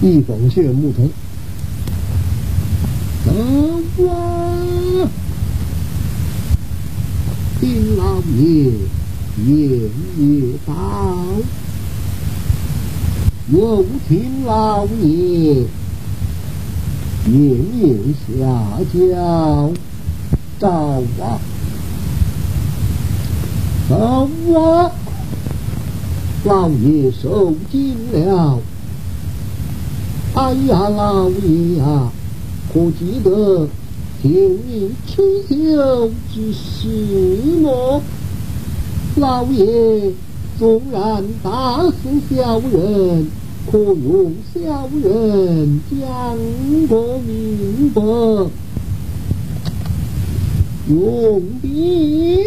一风雪木头，走啊！丁老爷言也道，有请老爷面面下轿，找啊！走啊！老爷受惊了。哎呀，老爷呀，可记得今日春秋之事么？老爷纵然大事小人，可用小人讲个明白。用兵，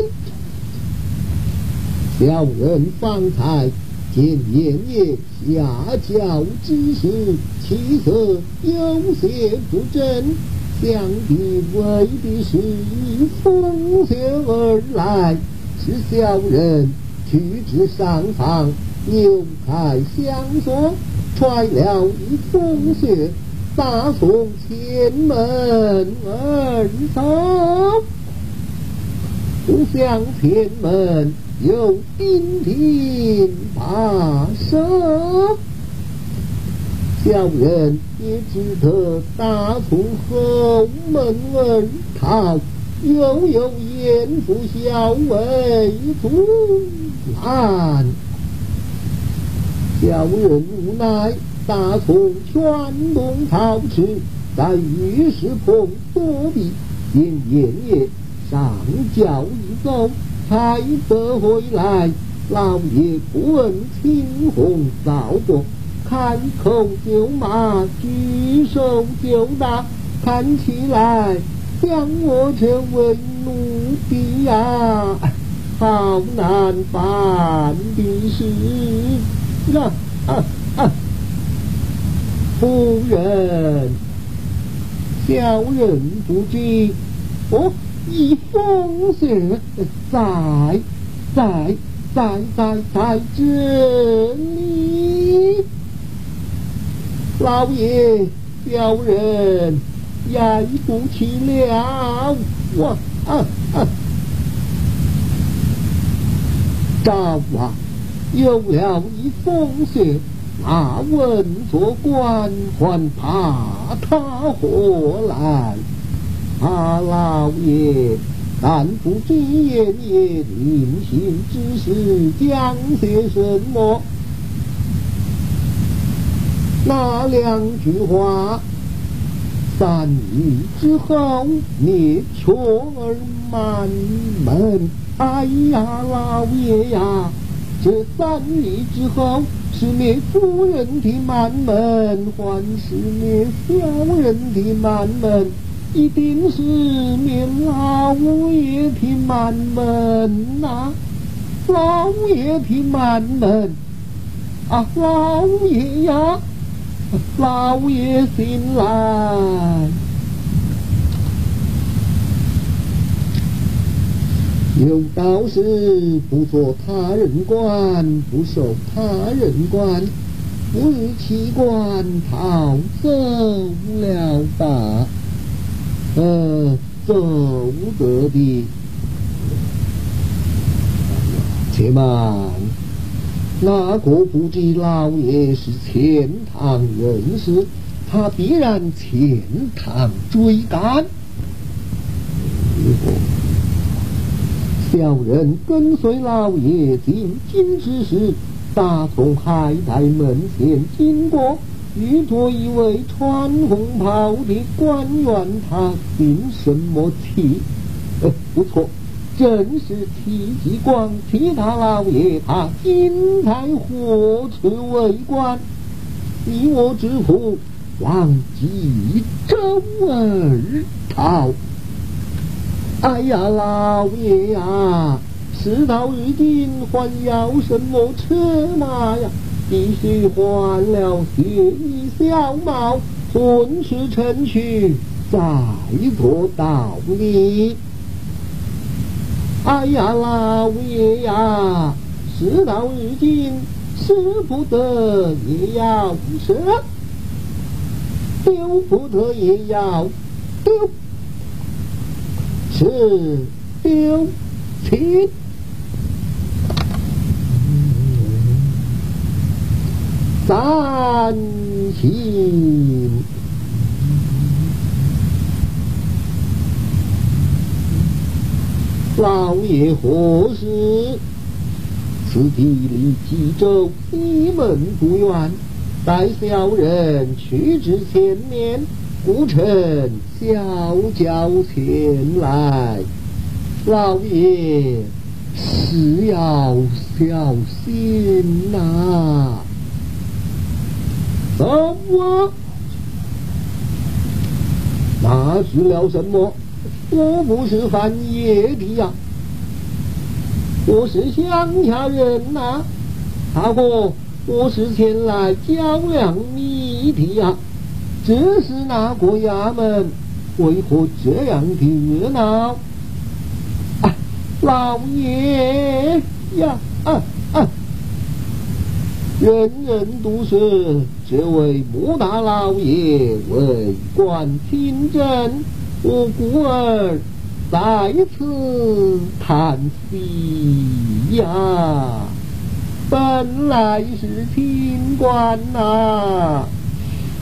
小人方才见爷爷下轿之时。气色有些不正，想必未必是以风雪而来，是小人去至上房，扭开箱锁，揣了一风雪，打从前门而走，不想前门有兵丁把守。小人也只得打从后门而逃，又有严父小尉阻拦，小人无奈打从全东逃去，在御史棚躲避，见爷爷上轿一走，才得回来。老爷不问青红皂白。开口就骂，举手就打，看起来将我成为奴婢呀，好难办的事啊！啊啊！夫人，小人不知，哦，一风雪在在在在在这里。老爷，小人言不起了，我啊啊！赵啊，有了一风雪，那文做官还怕他何来？啊，老爷，但不知爷爷临行之时讲些什么？那两句话，三日之后灭雀儿满门。哎呀，老爷呀，这三日之后是灭夫人的满门，还是灭小人的满门？一定是灭老爷的满门呐！老爷的满门啊，老爷呀！老爷醒来，有道是不做他人官，不受他人管，不与其官逃走了吧？呃，走得的，且慢。那个不知老爷是钱塘人士，他必然前堂追赶。小人跟随老爷进京之时，大从海台门前经过，遇着一位穿红袍的官员，他姓什么气？呃，不错。正是戚继光，其他老爷他今在何处为官？你我知府往冀州而逃。哎呀，老爷呀，事到如今还要什么车马呀？必须换了血衣小帽，混吃成去，再做道理。哎呀，老爷呀，事到如今，使不得也要舍。丢不得也要丢，是丢弃。三心，老爷何事？此地离冀州西门不远，待小人去至前面，故臣小轿前来。老爷是要小心呐！什么？那是了什么？我不是犯野的呀，我是乡下人呐。大哥，我是前来较量你的呀。这是哪个衙门？为何这样的热闹？老爷呀！啊啊！人人都说这位穆大老爷为官清正，我故而在此叹息呀。本来是清官呐，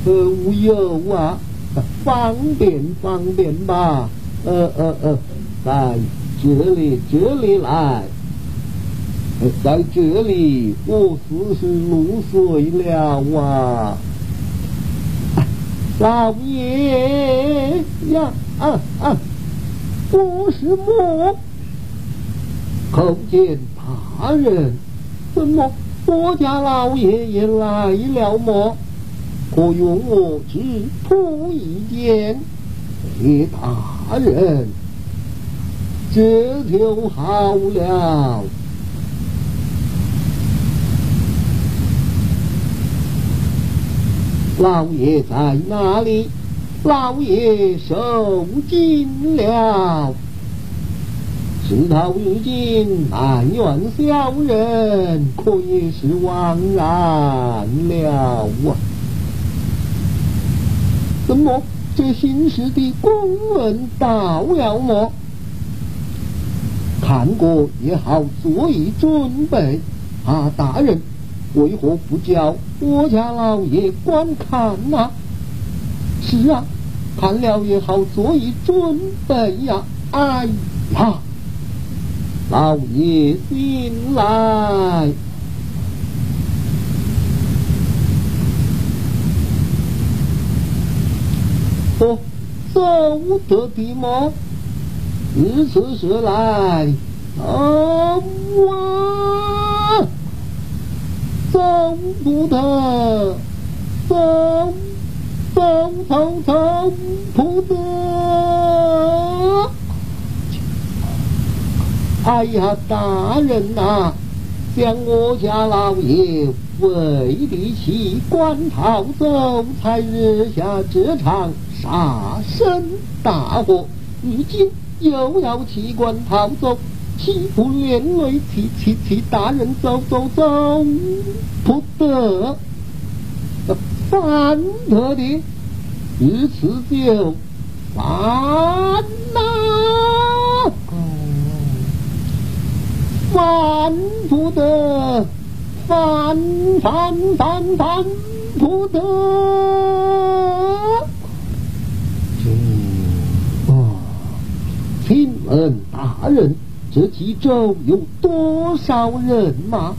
无忧啊，方便方便吧？呃呃呃，在这里这里来。在这里，我四十六岁了啊！老爷呀，啊啊，我是我，叩见大人。怎么，我家老爷也来了么？可用我直吐一见，谢大人，这就好了。老爷在哪里？老爷受惊了。事到如今，埋怨小人，可也是枉然了啊！怎么，这新时的公文到了么？看过也好，做以准备。啊，大人。为何不叫我家老爷观看呐？是啊，看了也好，做以准备呀。哎呀，老爷醒来，哦，走得的么？日此时来，啊哇！走不得，走走走走不得！哎呀，大人呐，将我家老爷为的弃官逃走，才惹下这场杀身大祸，如今又要弃官逃走。岂不连累其其其大人走走走不得，犯得的，如此就犯呐，犯不得，犯犯犯犯不得。请问大人。这其中有多少人马？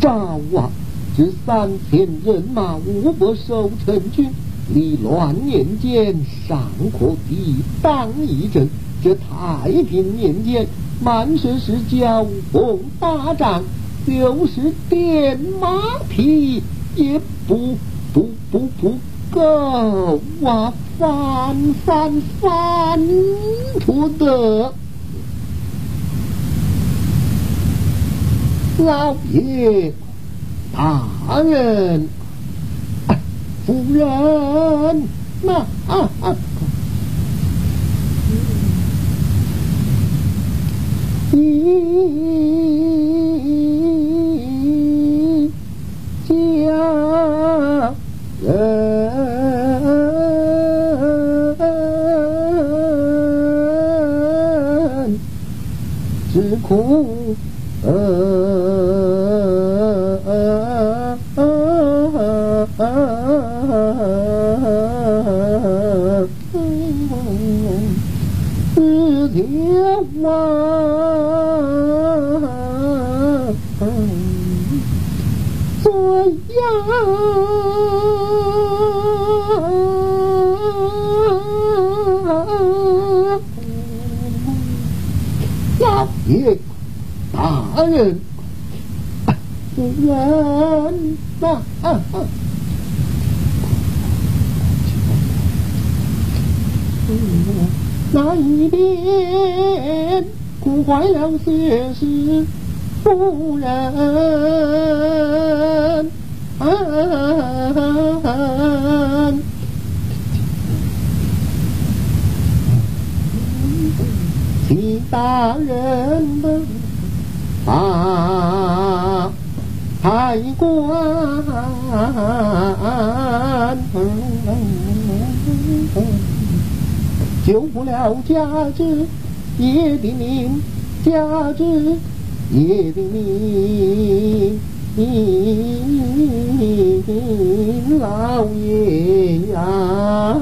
赵啊，这三千人马无不守城军，离乱年间尚可抵挡一阵。这太平年间，满身是交锋打仗，就是点马匹也不不不不够啊！翻翻翻不得。老爷，大人，夫人，那啊啊！你人呐，那一边哭坏了些是夫人。大人们把开关，救不了家子爷的命，家子爷的命，老爷呀！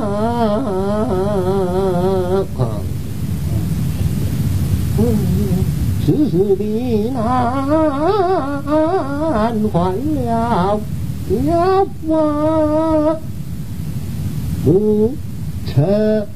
世事的难，还了家娃不成，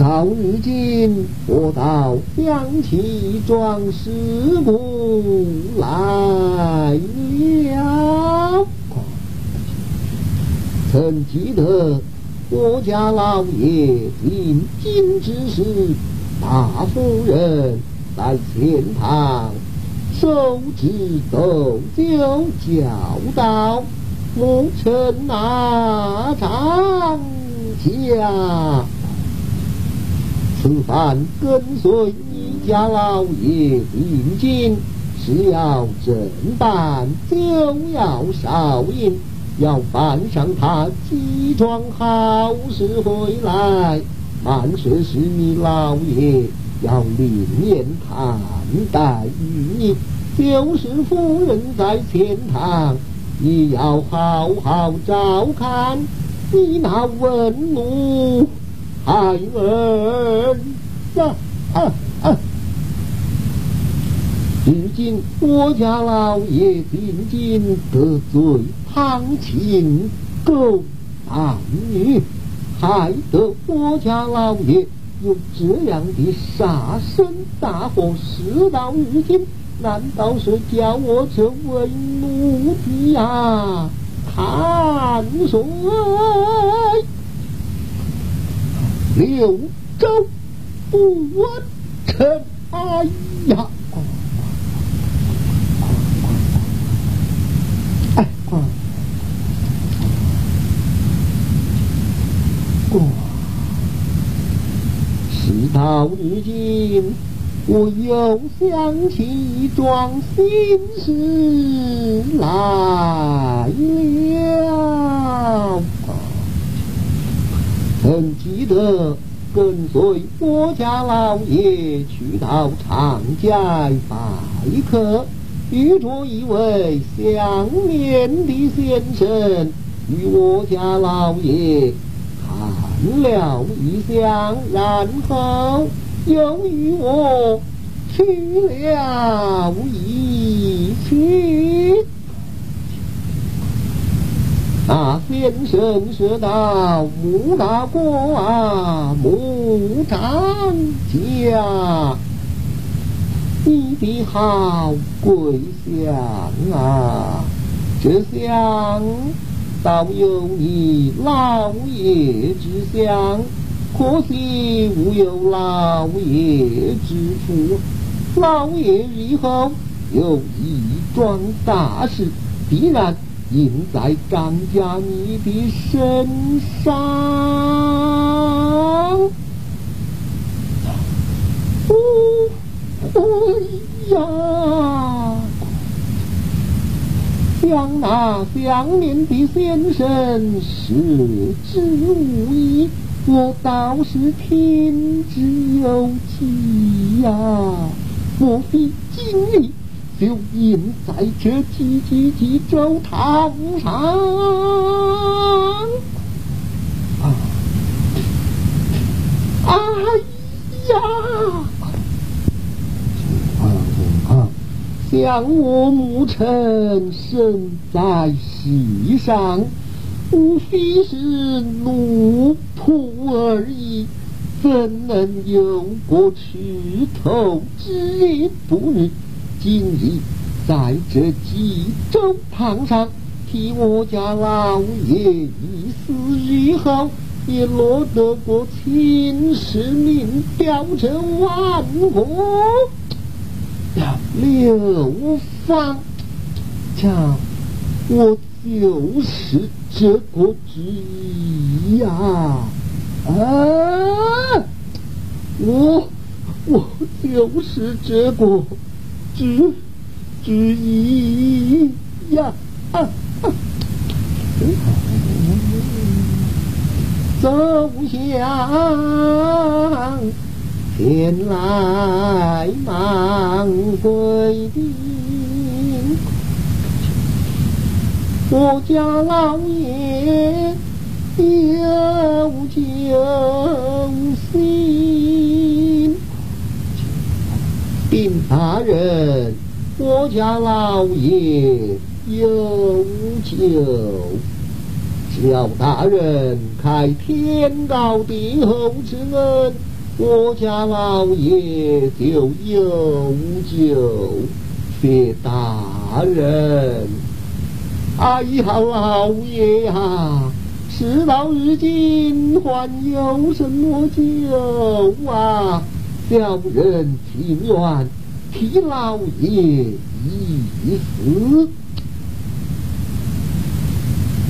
到如今，我到想起壮士故来了。曾记得我家老爷临今之时，大夫人在前堂手执斗酒，教导我臣哪长家。此番跟随你家老爷进京，是要正办就要少饮，要办上他几桩好事回来。万岁是你老爷要另眼看待你，就是夫人在前堂，也要好好照看你那文奴。孩儿，啊啊！如今我家老爷仅仅得罪堂亲狗男女，害得我家老爷有这样的杀身大祸。事到如今，难道是叫我这为奴婢呀？看谁？柳州不成，哎呀！哎，过事到如今，我又想起一桩心事来了。曾记得跟随我家老爷去到长街拜客，遇着一位相面的先生，与我家老爷看了一相，然后又与我去了一曲。那先生说道：“穆大哥啊，穆长家，你的好贵相啊！这相倒有你老爷之相，可惜无有老爷之福。老爷以后有一桩大事，必然。”印在张家你的身上，哦，呀！想那相念的先生是之无疑，我倒是听之有记呀。莫非今日就隐在这几几几州堂上？啊！哎呀！想我母臣身在席上，无非是奴仆而已，怎能有过吃头之？不日，今日在这济州堂上，替我家老爷一死日后，也落得过秦氏名，标成万国。刘芳，瞧，我就是这个之一呀！啊，我我就是这个之之一呀！啊啊！走向。前来忙归兵，我家老爷有救星。禀大人，我家老爷有救，叫大人开天高地厚之恩。我家老爷就有酒，谢大人。哎呀，老爷呀，事到如今还有什么救啊？小人情愿替老爷一死。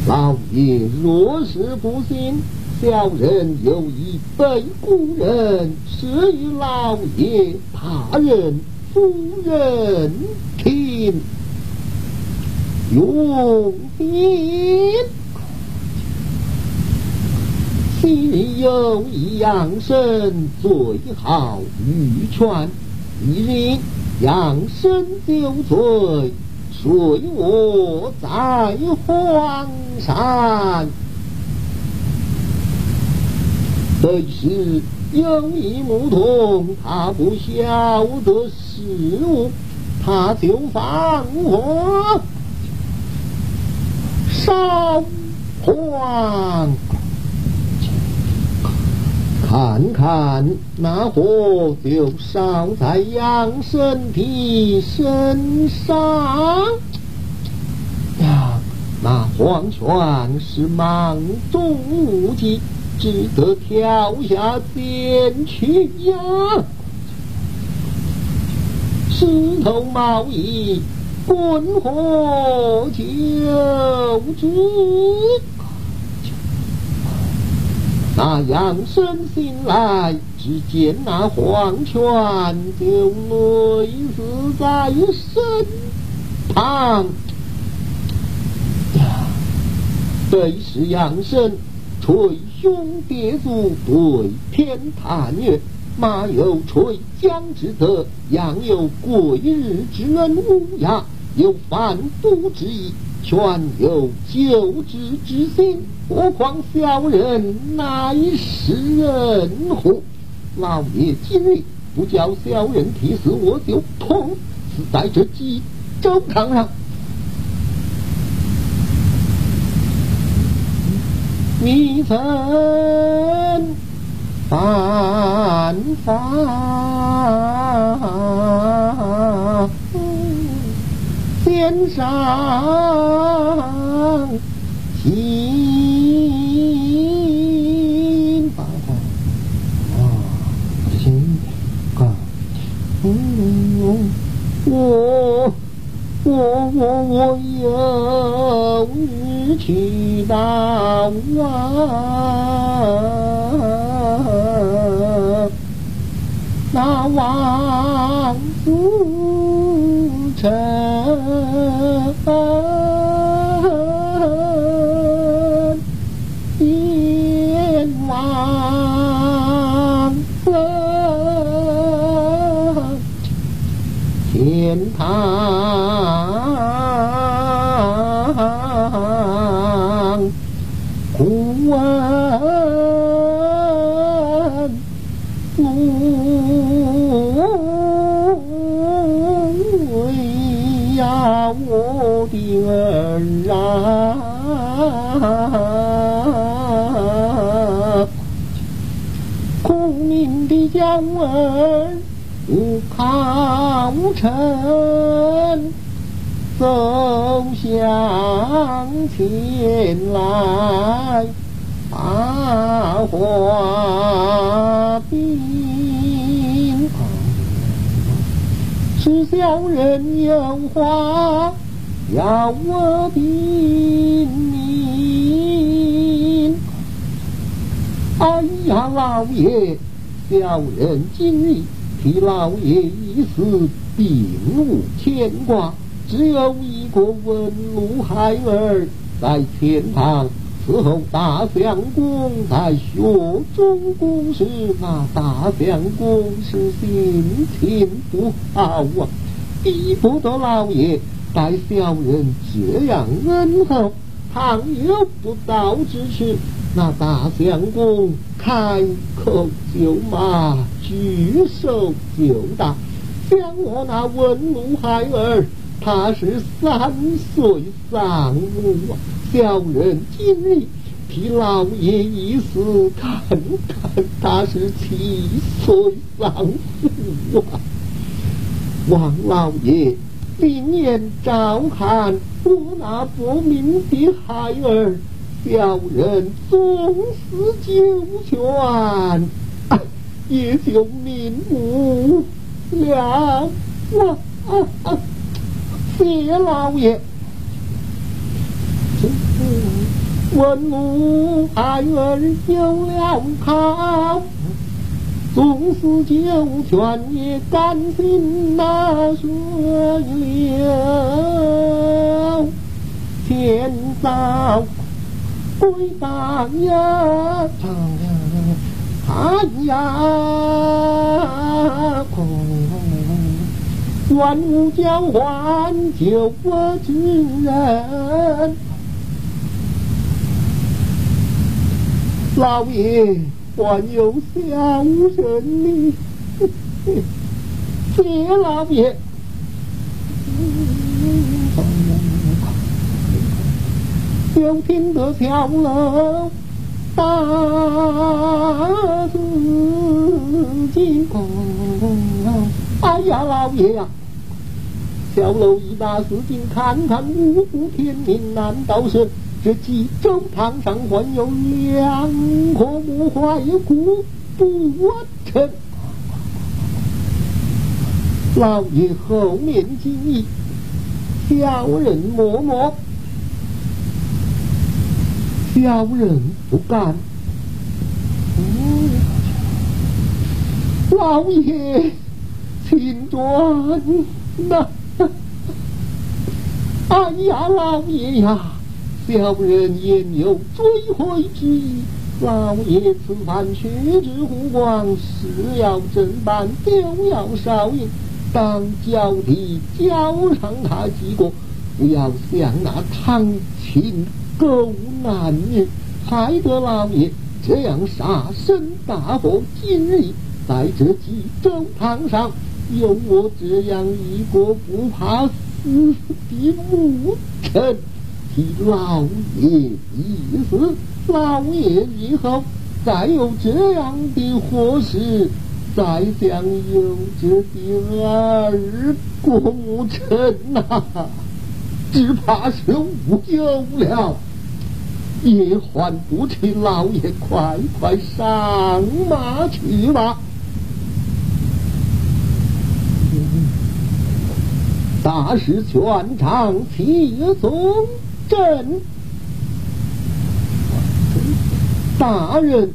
老爷若是不信。小人有一本故人，是与老爷大人夫人听用心。昔有一养生最好玉泉，一日养生酒醉，睡卧在荒山。但是有一牧童，他不晓得事物，他就放火烧荒，看看那火就烧在杨生的身上呀，那黄泉是芒中无际。只得跳下涧去呀！石头贸易滚火救之。那杨生醒来，只见那黄泉就累死在身旁。呀，对是杨生。捶胸叠足，对天叹曰：“马有垂江之德，羊有跪日之恩，乌鸦有反哺之意，犬有救之之心，何况小人乃是人乎？老爷今日不叫小人替死，我就痛死在这济州堂上。”你曾犯法，天上日去到啊！那王子臣，阎王分古问路呀，我的儿啊！孔明的娇走向前来，把话禀。是小人有话要我禀明。哎呀，老爷，小人今日替老爷一事并无牵挂，只有一个文武孩儿在天堂伺候大相公在学中公时，那大相公是心情不好啊，逼不得老爷待小人这样恩厚。倘有不到之处，那大相公开口就骂，举手就打。将我那文武孩儿，他是三岁丧母！小人今日替老爷一死，看看他是七岁丧父啊！王老爷，明言照看我那不明的孩儿，小人纵死九泉，也就瞑目了。啊啊啊！谢老爷。文武孩儿有了考，纵使九泉也甘心那水流。天早归大呀，哎呀，万物交换救我之人。老爷，还有小人呢，谢老爷。就听得小楼大紫金光，哎呀，老爷呀！小楼一把紫金，看看五谷天命，难道是？这济州堂上还有两颗木怀骨不成？老爷后面敬意，小人默默，小人不敢。老爷，请转呐！哎呀，老爷呀！小人也有追悔之意，老爷此番去至湖广，是要正办，就要少爷当脚底交上他几个，不要像那唐秦狗男女，害得老爷这样杀身大祸。今日在这济州堂上，有我这样一个不怕死的母臣。替老爷一死，老爷以后再有这样的祸事，再想有这第二功臣呐，只怕是无救了。也还不请老爷快快上马去吧。大事全场，齐松。朕，大人，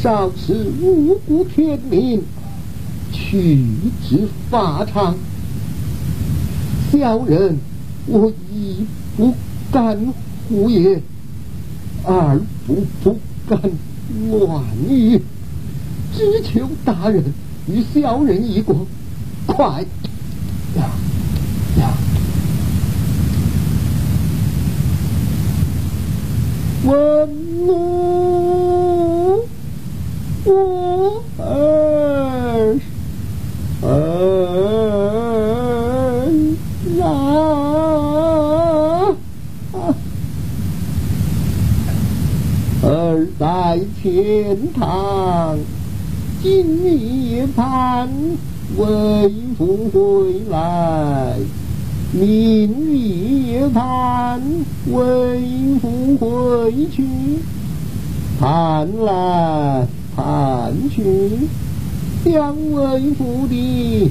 少此无辜天命，取之法场。小人我一不敢胡言，二不不敢乱语，只求大人与小人一过，快我，我儿，儿！在天堂，今夜盼。为父回来。明月盼为父回去，盼来盼去，两为父的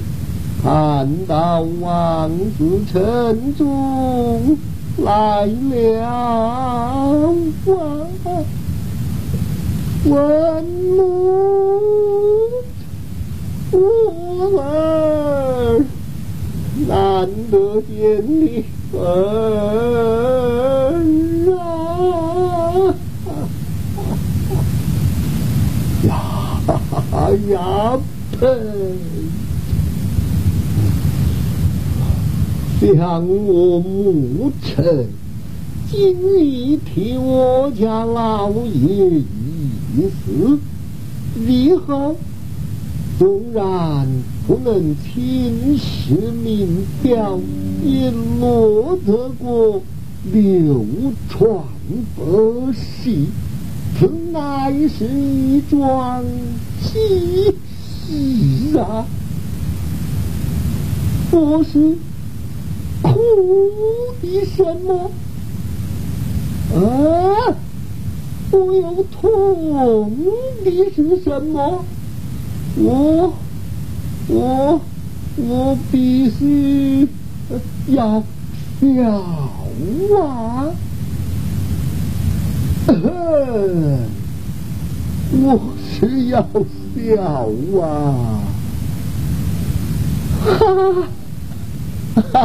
盼到王子城中来了啊！问母我儿。难得见你儿啊！呀呀呸！想我母臣，今日替我家老爷一死，以后纵然。不能青史名表，也落得过流传百世，这乃是一桩喜事啊！我是哭的什么？啊！我又痛的是什么？我。我我必须要笑啊！我是要笑啊！哈哈哈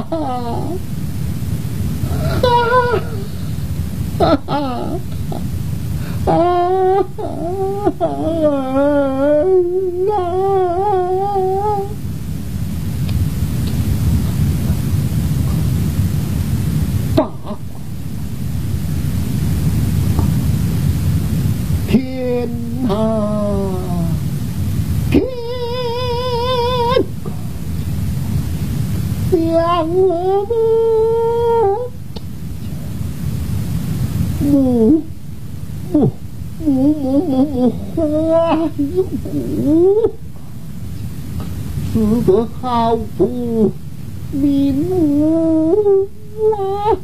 哈哈哈啊哈啊！天，花一骨，死得好不瞑目啊！